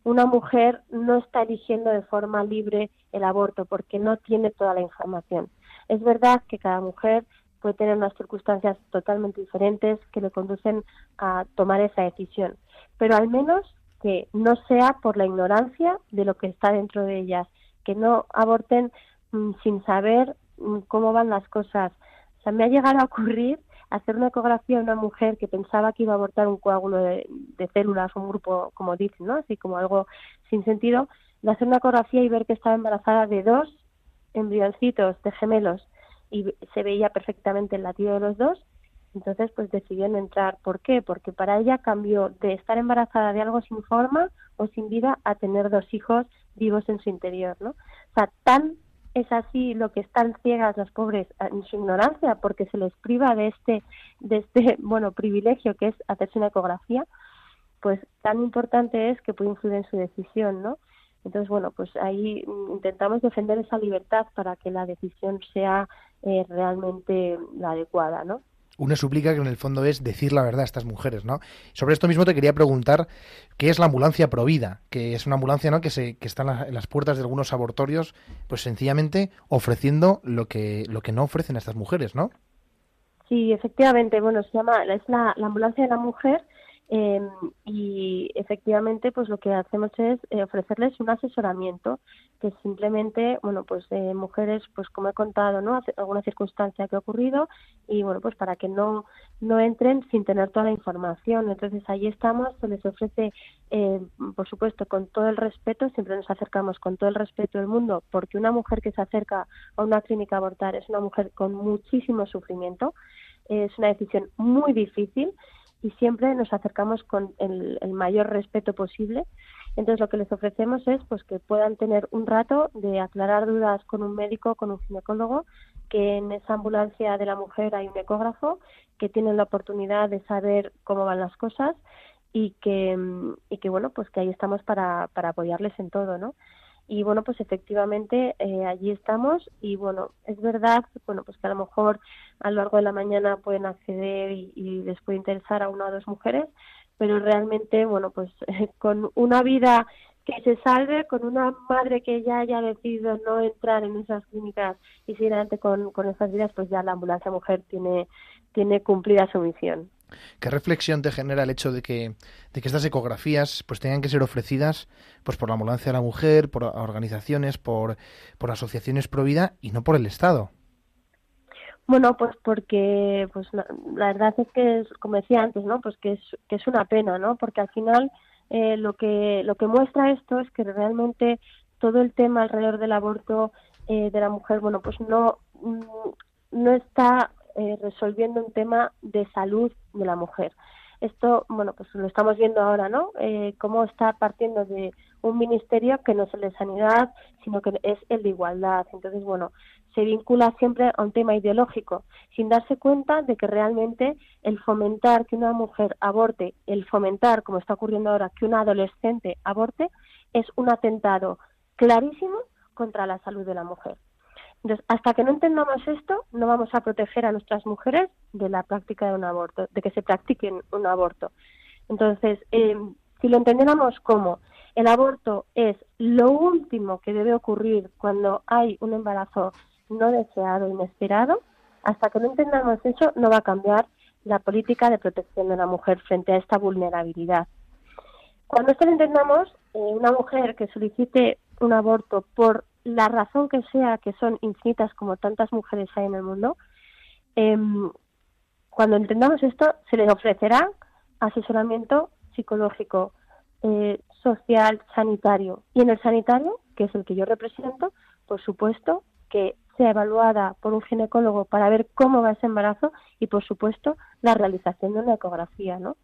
una mujer no está eligiendo de forma libre el aborto porque no tiene toda la información. Es verdad que cada mujer puede tener unas circunstancias totalmente diferentes que le conducen a tomar esa decisión, pero al menos que no sea por la ignorancia de lo que está dentro de ellas, que no aborten mm, sin saber mm, cómo van las cosas. O sea, me ha llegado a ocurrir hacer una ecografía a una mujer que pensaba que iba a abortar un coágulo de, células, un grupo, como dicen, ¿no? Así como algo sin sentido, de hacer una ecografía y ver que estaba embarazada de dos embrioncitos de gemelos y se veía perfectamente el latido de los dos, entonces pues decidieron entrar. ¿Por qué? Porque para ella cambió de estar embarazada de algo sin forma o sin vida a tener dos hijos vivos en su interior, ¿no? O sea, tan es así lo que están ciegas las pobres en su ignorancia porque se les priva de este de este bueno privilegio que es hacerse una ecografía pues tan importante es que puede influir en su decisión no entonces bueno pues ahí mm, intentamos defender esa libertad para que la decisión sea eh, realmente la adecuada no Una súplica que en el fondo es decir la verdad a estas mujeres, ¿no? Sobre esto mismo te quería preguntar qué es la ambulancia Provida, que es una ambulancia, ¿no? Que se que está en, la- en las puertas de algunos abortorios, pues sencillamente ofreciendo lo que lo que no ofrecen a estas mujeres, ¿no? Sí, efectivamente, bueno, se llama, es la ambulancia de la mujer eh, y efectivamente pues lo que hacemos es eh, ofrecerles un asesoramiento que simplemente, bueno, pues de mujeres, pues como he contado, ¿no? Hace- alguna circunstancia que ha ocurrido y bueno, pues para que no, no entren sin tener toda la información. Entonces ahí estamos, se les ofrece, eh, por supuesto, con todo el respeto, siempre nos acercamos con todo el respeto del mundo, porque una mujer que se acerca a una clínica a abortar es una mujer con muchísimo sufrimiento, es una decisión muy difícil y siempre nos acercamos con el, el mayor respeto posible. Entonces lo que les ofrecemos es pues que puedan tener un rato de aclarar dudas con un médico, con un ginecólogo, que en esa ambulancia de la mujer hay un ecógrafo, que tienen la oportunidad de saber cómo van las cosas y que, y que bueno, pues que ahí estamos para, para apoyarles en todo, ¿no? Y bueno, pues efectivamente eh, allí estamos y bueno, es verdad, bueno, pues que a lo mejor a lo largo de la mañana pueden acceder y, y les puede interesar a una o dos mujeres, pero realmente, bueno, pues con una vida que se salve, con una madre que ya haya decidido no entrar en esas clínicas y seguir adelante con, con esas vidas, pues ya la ambulancia mujer tiene, tiene cumplida su misión. ¿Qué reflexión te genera el hecho de que, de que estas ecografías pues tengan que ser ofrecidas pues por la ambulancia de la mujer, por organizaciones, por, por asociaciones pro vida y no por el Estado? Bueno, pues porque pues la, verdad es que como decía antes, ¿no? Pues que es que es una pena, ¿no? Porque al final eh, lo que lo que muestra esto es que realmente todo el tema alrededor del aborto eh, de la mujer, bueno, pues no mm, no está eh, resolviendo un tema de salud de la mujer. Esto, bueno, pues lo estamos viendo ahora, ¿no? Eh, cómo está partiendo de un ministerio que no es el de sanidad, sino que es el de igualdad. Entonces, bueno, se vincula siempre a un tema ideológico, sin darse cuenta de que realmente el fomentar que una mujer aborte, el fomentar, como está ocurriendo ahora, que una adolescente aborte, es un atentado clarísimo contra la salud de la mujer. Entonces, hasta que no entendamos esto, no vamos a proteger a nuestras mujeres de la práctica de un aborto, de que se practique un aborto. Entonces, eh, si lo entendiéramos como el aborto es lo último que debe ocurrir cuando hay un embarazo no deseado, inesperado, hasta que no entendamos eso, no va a cambiar la política de protección de la mujer frente a esta vulnerabilidad. Cuando esto lo entendamos, eh, una mujer que solicite un aborto por la razón que sea, que son infinitas como tantas mujeres hay en el mundo, eh, cuando entendamos esto, se les ofrecerá asesoramiento psicológico eh, social, sanitario. Y en el sanitario, que es el que yo represento, por supuesto que sea evaluada por un ginecólogo para ver cómo va ese embarazo y, por supuesto, la realización de una ecografía, ¿no?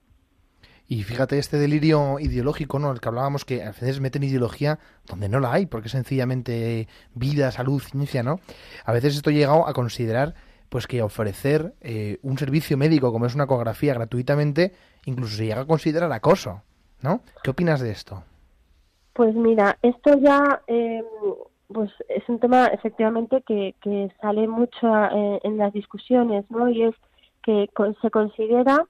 Y fíjate este delirio ideológico, ¿no? El que hablábamos que a veces meten ideología donde no la hay, porque es sencillamente vida, salud, ciencia, ¿no? A veces esto ha llegado a considerar pues que ofrecer eh, un servicio médico como es una ecografía gratuitamente incluso se llega a considerar acoso, ¿no? ¿Qué opinas de esto? Pues mira, esto ya eh, pues es un tema efectivamente que, que sale mucho eh, en las discusiones, ¿no? Y es que con- se considera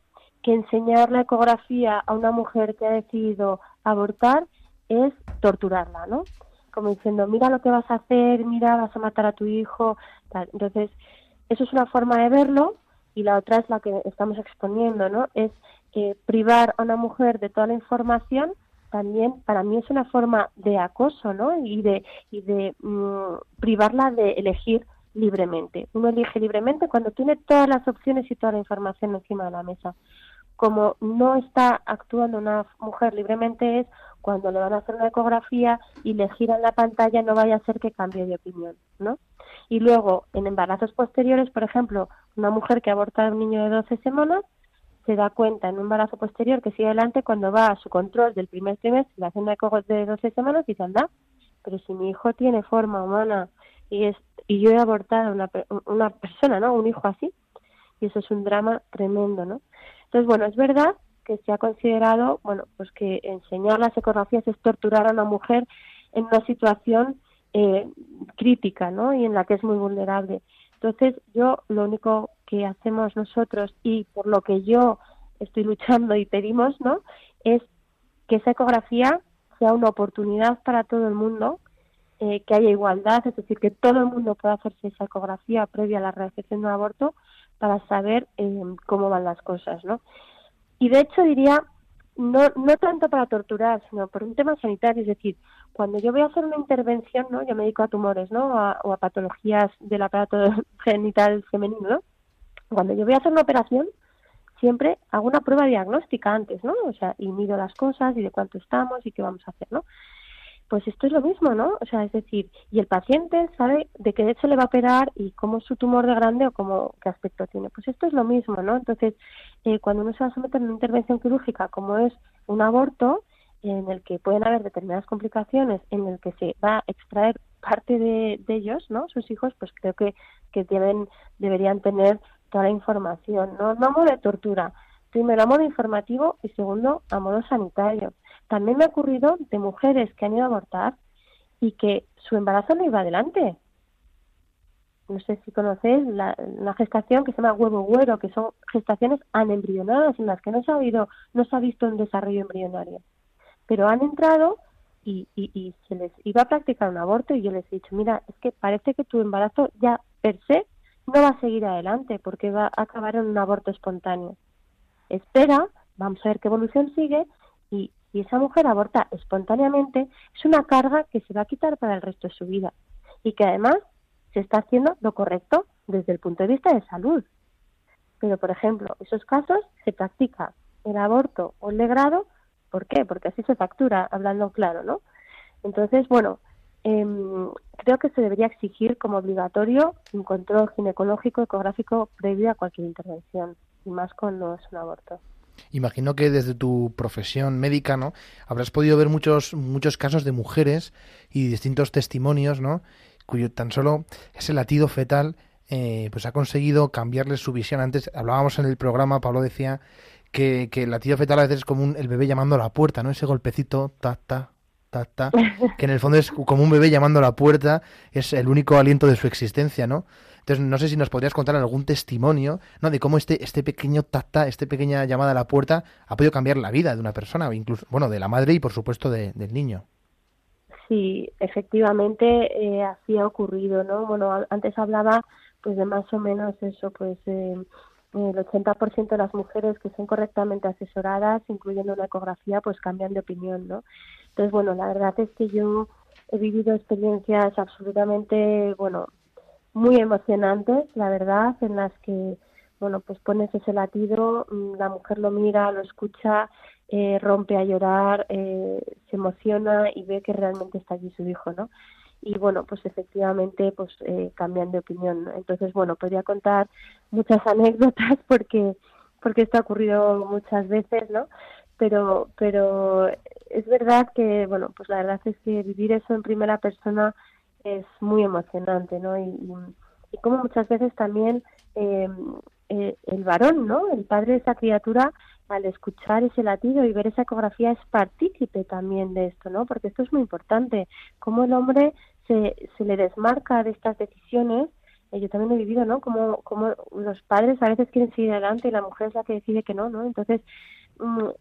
que enseñar la ecografía a una mujer que ha decidido abortar es torturarla, ¿no? Como diciendo, mira lo que vas a hacer, mira, vas a matar a tu hijo. Entonces, eso es una forma de verlo y la otra es la que estamos exponiendo, ¿no? Es eh, privar a una mujer de toda la información también para mí es una forma de acoso, ¿no? Y de y de mm, privarla de elegir libremente. Uno elige libremente cuando tiene todas las opciones y toda la información encima de la mesa. Como no está actuando una mujer libremente es cuando le van a hacer una ecografía y le giran la pantalla no vaya a ser que cambie de opinión, ¿no? Y luego, en embarazos posteriores, por ejemplo, una mujer que aborta a un niño de 12 semanas se da cuenta en un embarazo posterior que sigue adelante cuando va a su control del primer trimestre, le hacen una eco de 12 semanas y dice, anda, pero si mi hijo tiene forma humana y es y yo he abortado una, una persona, ¿no? Un hijo así. Y eso es un drama tremendo, ¿no? Entonces, bueno, es verdad que se ha considerado, bueno, pues que enseñar las ecografías es torturar a una mujer en una situación eh, crítica, ¿no? Y en la que es muy vulnerable. Entonces, yo lo único que hacemos nosotros y por lo que yo estoy luchando y pedimos, ¿no? Es que esa ecografía sea una oportunidad para todo el mundo, eh, que haya igualdad, es decir, que todo el mundo pueda hacerse esa ecografía previa a la realización de un aborto para saber eh, cómo van las cosas, ¿no? Y de hecho diría, no, no tanto para torturar, sino por un tema sanitario, es decir, cuando yo voy a hacer una intervención, ¿no? Yo me dedico a tumores, ¿no? A- o a patologías del aparato genital femenino, ¿no? Cuando yo voy a hacer una operación, siempre hago una prueba diagnóstica antes, ¿no? O sea, y mido las cosas y de cuánto estamos y qué vamos a hacer, ¿no? Pues esto es lo mismo, ¿no? O sea, es decir, y el paciente sabe de qué se le va a operar y cómo es su tumor de grande o cómo, qué aspecto tiene. Pues esto es lo mismo, ¿no? Entonces, eh, cuando uno se va a someter a una intervención quirúrgica como es un aborto, en el que pueden haber determinadas complicaciones, en el que se va a extraer parte de, de ellos, ¿no? Sus hijos, pues creo que, que deben, deberían tener toda la información, ¿no? No modo de tortura, primero a modo informativo y segundo a modo sanitario. También me ha ocurrido de mujeres que han ido a abortar y que su embarazo no iba adelante. No sé si conocéis la, la gestación que se llama huevo güero, que son gestaciones anembrionadas en las que no se ha no se ha visto un desarrollo embrionario. Pero han entrado y, y, y se les iba a practicar un aborto y yo les he dicho, mira, es que parece que tu embarazo ya per se no va a seguir adelante porque va a acabar en un aborto espontáneo. Espera, vamos a ver qué evolución sigue y si esa mujer aborta espontáneamente es una carga que se va a quitar para el resto de su vida y que además se está haciendo lo correcto desde el punto de vista de salud. Pero, por ejemplo, esos casos se practica el aborto o el legrado, ¿por qué? Porque así se factura, hablando claro, ¿no? Entonces, bueno, em, creo que se debería exigir como obligatorio un control ginecológico, ecográfico previo a cualquier intervención, y más cuando es un aborto. Imagino que desde tu profesión médica, ¿no? Habrás podido ver muchos muchos casos de mujeres y distintos testimonios, ¿no? Cuyo tan solo ese latido fetal eh, pues ha conseguido cambiarles su visión. Antes hablábamos en el programa, Pablo decía que, que el latido fetal a veces es como un- el bebé llamando a la puerta, ¿no? Ese golpecito, ta, ta, ta, ta, que en el fondo es como un bebé llamando a la puerta, es el único aliento de su existencia, ¿no? Entonces, no sé si nos podrías contar algún testimonio, ¿no? De cómo este, este pequeño tata, esta pequeña llamada a la puerta ha podido cambiar la vida de una persona, incluso, bueno, de la madre y por supuesto de- del niño. Sí, efectivamente eh, así ha ocurrido, ¿no? Bueno, antes hablaba pues de más o menos eso, pues eh, el 80% de las mujeres que son correctamente asesoradas, incluyendo una ecografía, pues cambian de opinión, ¿no? Entonces, bueno, la verdad es que yo he vivido experiencias absolutamente, bueno, muy emocionantes, la verdad, en las que bueno, pues pones ese latido, mm, la mujer lo mira, lo escucha, eh, rompe a llorar, eh, se emociona y ve que realmente está allí su hijo, ¿no? Y bueno, pues efectivamente, pues eh, cambian de opinión. Entonces, bueno, podría contar muchas anécdotas porque porque esto ha ocurrido muchas veces, ¿no? Pero pero es verdad que, bueno, pues la verdad es que vivir eso en primera persona es muy emocionante, ¿no? Y, y, como muchas veces también eh, eh, el varón, ¿no? El padre de esa criatura, al escuchar ese latido y ver esa ecografía, es partícipe también de esto, ¿no? Porque esto es muy importante. Cómo el hombre se, se le desmarca de estas decisiones. Eh, yo también he vivido, ¿no? Como, como los padres a veces quieren seguir adelante y la mujer es la que decide que no, ¿no? Entonces,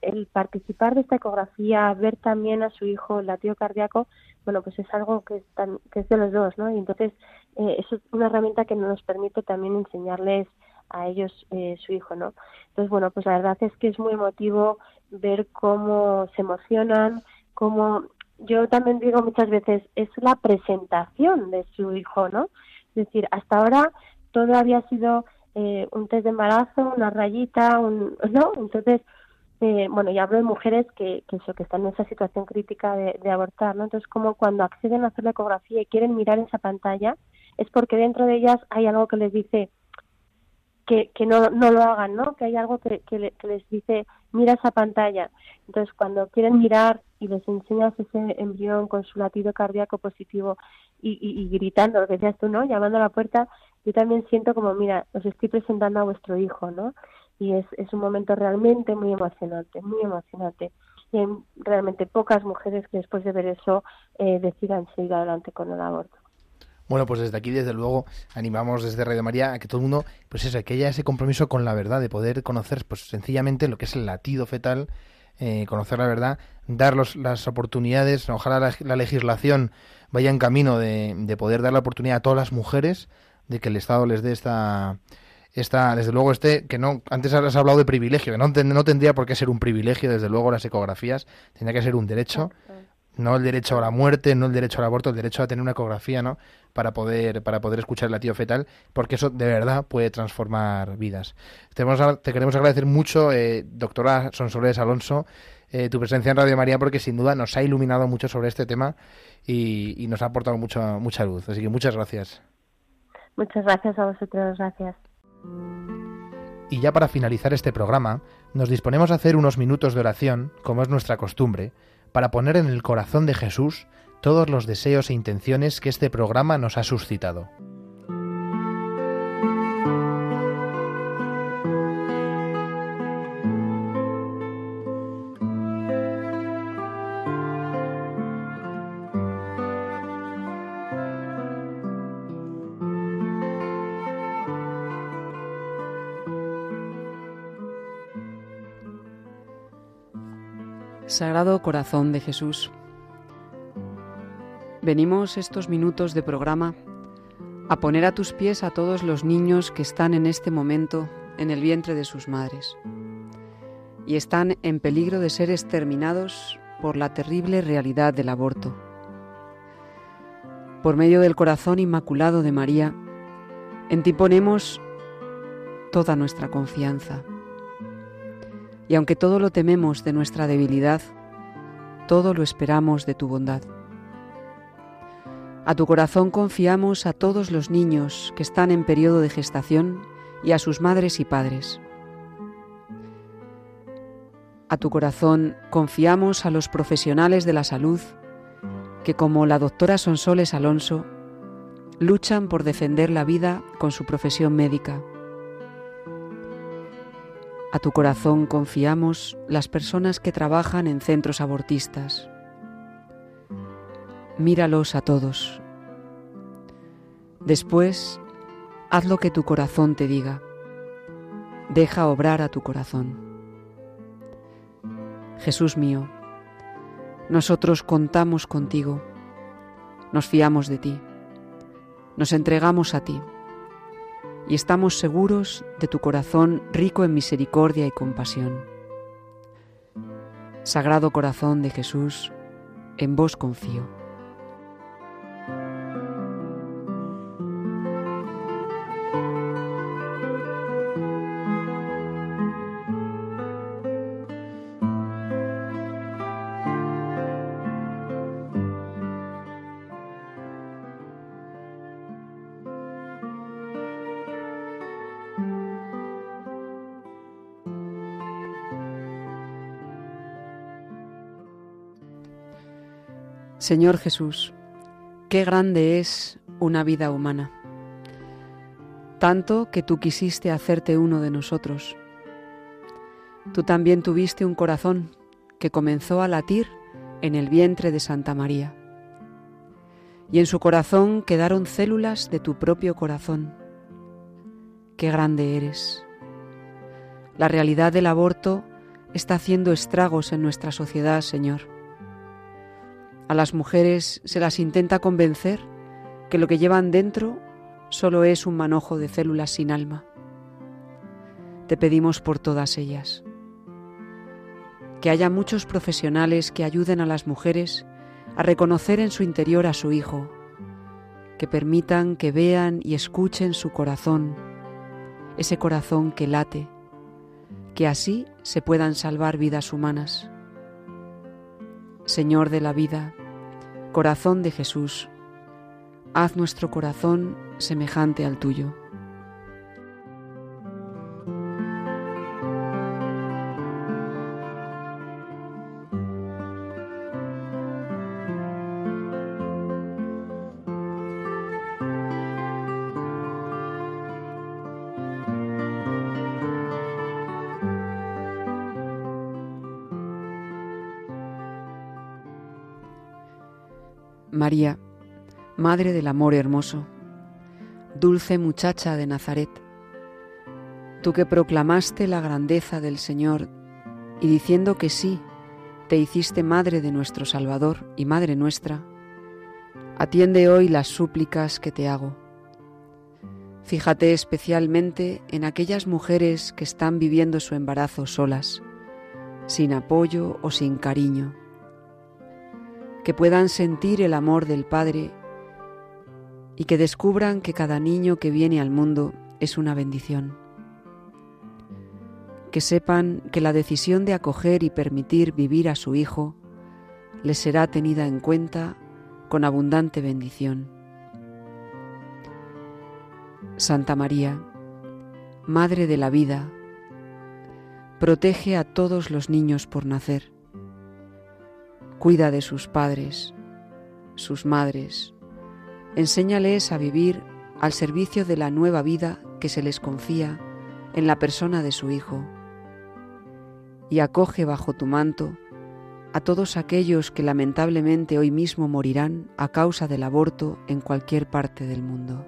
el participar de esta ecografía, ver también a su hijo el latido cardíaco, bueno, pues es algo que es, tan, que es de los dos, ¿no? Y entonces, eh, es una herramienta que nos permite también enseñarles a ellos eh, su hijo, ¿no? Entonces, bueno, pues la verdad es que es muy emotivo ver cómo se emocionan, cómo yo también digo muchas veces, es la presentación de su hijo, ¿no? Es decir, hasta ahora todo había sido eh, un test de embarazo, una rayita, un, ¿no? Entonces, eh, bueno, y hablo de mujeres que, que están en esa situación crítica de, abortar, ¿no? Entonces, como cuando acceden a hacer la ecografía y quieren mirar esa pantalla, es porque dentro de ellas hay algo que les dice, que, que no, no lo hagan, ¿no? Que hay algo que, que, que les dice, mira esa pantalla. Entonces, cuando quieren mirar y les enseñas ese embrión con su latido cardíaco positivo y, y, y gritando, lo que decías tú, ¿no? Llamando a la puerta, yo también siento como, mira, os estoy presentando a vuestro hijo, ¿no? Y es, es un momento realmente muy emocionante, muy emocionante. Y hay realmente pocas mujeres que después de ver eso eh, decidan seguir adelante con el aborto. Bueno, pues desde aquí, desde luego, animamos desde Radio María a que todo el mundo, pues eso, que haya ese compromiso con la verdad, de poder conocer, pues sencillamente lo que es el latido fetal, eh, conocer la verdad, dar los- las oportunidades, ojalá la, la legislación vaya en camino de, de poder dar la oportunidad a todas las mujeres, de que el Estado les dé esta, esta desde luego este, que no, antes has hablado de privilegio, que no, no tendría por qué ser un privilegio, desde luego las ecografías, tendría que ser un derecho, no el derecho a la muerte, no el derecho al aborto, el derecho a tener una ecografía, ¿no? Para poder, para poder escuchar el latido fetal, porque eso de verdad puede transformar vidas. Te, vamos a- te queremos agradecer mucho, eh, doctora Sonsoles Alonso, eh, tu presencia en Radio María, porque sin duda nos ha iluminado mucho sobre este tema y, y nos ha aportado mucha, mucha luz. Así que muchas gracias. Muchas gracias a vosotros, gracias. Y ya para finalizar este programa, nos disponemos a hacer unos minutos de oración, como es nuestra costumbre, para poner en el corazón de Jesús todos los deseos e intenciones que este programa nos ha suscitado. Sagrado Corazón de Jesús, venimos estos minutos de programa a poner a tus pies a todos los niños que están en este momento en el vientre de sus madres y están en peligro de ser exterminados por la terrible realidad del aborto. Por medio del corazón inmaculado de María, en ti ponemos toda nuestra confianza. Y aunque todo lo tememos de nuestra debilidad, todo lo esperamos de tu bondad. A tu corazón confiamos a todos los niños que están en periodo de gestación y a sus madres y padres. A tu corazón confiamos a los profesionales de la salud que, como la doctora Sonsoles Alonso, luchan por defender la vida con su profesión médica. A tu corazón confiamos las personas que trabajan en centros abortistas. Míralos a todos. Después, haz lo que tu corazón te diga. Deja obrar a tu corazón. Jesús mío, nosotros contamos contigo, nos fiamos de ti, nos entregamos a ti y estamos seguros de tu corazón rico en misericordia y compasión. Sagrado corazón de Jesús, en vos confío. Señor Jesús, qué grande es una vida humana, tanto que tú quisiste hacerte uno de nosotros. Tú también tuviste un corazón que comenzó a latir en el vientre de Santa María. Y en su corazón quedaron células de tu propio corazón. Qué grande eres. La realidad del aborto está haciendo estragos en nuestra sociedad, Señor. A las mujeres se las intenta convencer que lo que llevan dentro solo es un manojo de células sin alma. Te pedimos por todas ellas. Que haya muchos profesionales que ayuden a las mujeres a reconocer en su interior a su hijo, que permitan que vean y escuchen su corazón, ese corazón que late, que así se puedan salvar vidas humanas. Señor de la vida, corazón de Jesús, haz nuestro corazón semejante al tuyo. María, Madre del Amor Hermoso, dulce muchacha de Nazaret, tú que proclamaste la grandeza del Señor y diciendo que sí, te hiciste Madre de nuestro Salvador y Madre nuestra, atiende hoy las súplicas que te hago. Fíjate especialmente en aquellas mujeres que están viviendo su embarazo solas, sin apoyo o sin cariño que puedan sentir el amor del Padre y que descubran que cada niño que viene al mundo es una bendición. Que sepan que la decisión de acoger y permitir vivir a su Hijo les será tenida en cuenta con abundante bendición. Santa María, Madre de la vida, protege a todos los niños por nacer Cuida de sus padres, sus madres. Enséñales a vivir al servicio de la nueva vida que se les confía en la persona de su Hijo. Y acoge bajo tu manto a todos aquellos que lamentablemente hoy mismo morirán a causa del aborto en cualquier parte del mundo.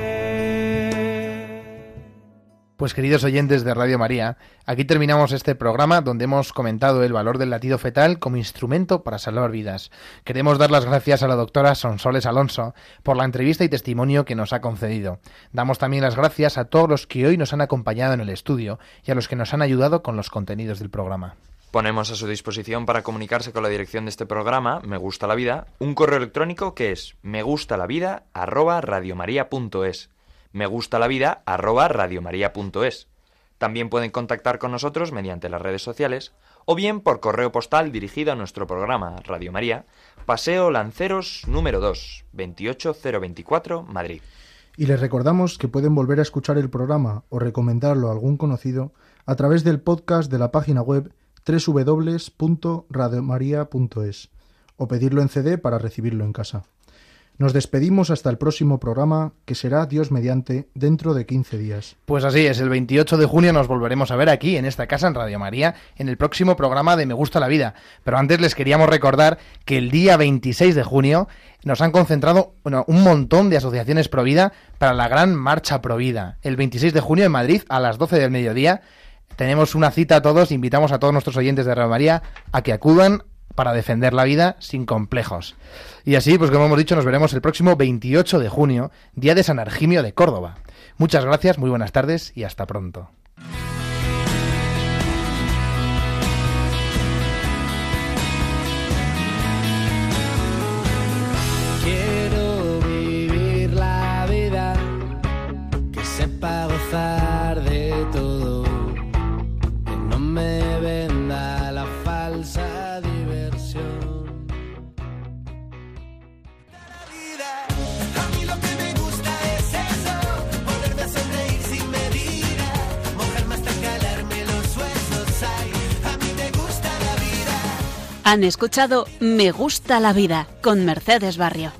Pues queridos oyentes de Radio María, aquí terminamos este programa donde hemos comentado el valor del latido fetal como instrumento para salvar vidas. Queremos dar las gracias a la doctora Sonsoles Alonso por la entrevista y testimonio que nos ha concedido. Damos también las gracias a todos los que hoy nos han acompañado en el estudio y a los que nos han ayudado con los contenidos del programa. Ponemos a su disposición para comunicarse con la dirección de este programa, Me Gusta la Vida, un correo electrónico que es me me gusta la vida radiomaria.es. También pueden contactar con nosotros mediante las redes sociales o bien por correo postal dirigido a nuestro programa Radio María, Paseo Lanceros número 2, 28024, Madrid. Y les recordamos que pueden volver a escuchar el programa o recomendarlo a algún conocido a través del podcast de la página web www.radiomaria.es o pedirlo en CD para recibirlo en casa. Nos despedimos hasta el próximo programa, que será Dios mediante dentro de 15 días. Pues así es, el 28 de junio nos volveremos a ver aquí, en esta casa, en Radio María, en el próximo programa de Me Gusta la Vida. Pero antes les queríamos recordar que el día 26 de junio nos han concentrado un montón de asociaciones Provida para la gran marcha Provida. El 26 de junio en Madrid, a las 12 del mediodía, tenemos una cita a todos, invitamos a todos nuestros oyentes de Radio María a que acudan para defender la vida sin complejos. Y así, pues como hemos dicho, nos veremos el próximo 28 de junio, día de San Argimio de Córdoba. Muchas gracias, muy buenas tardes y hasta pronto. Han escuchado Me gusta la vida con Mercedes Barrio.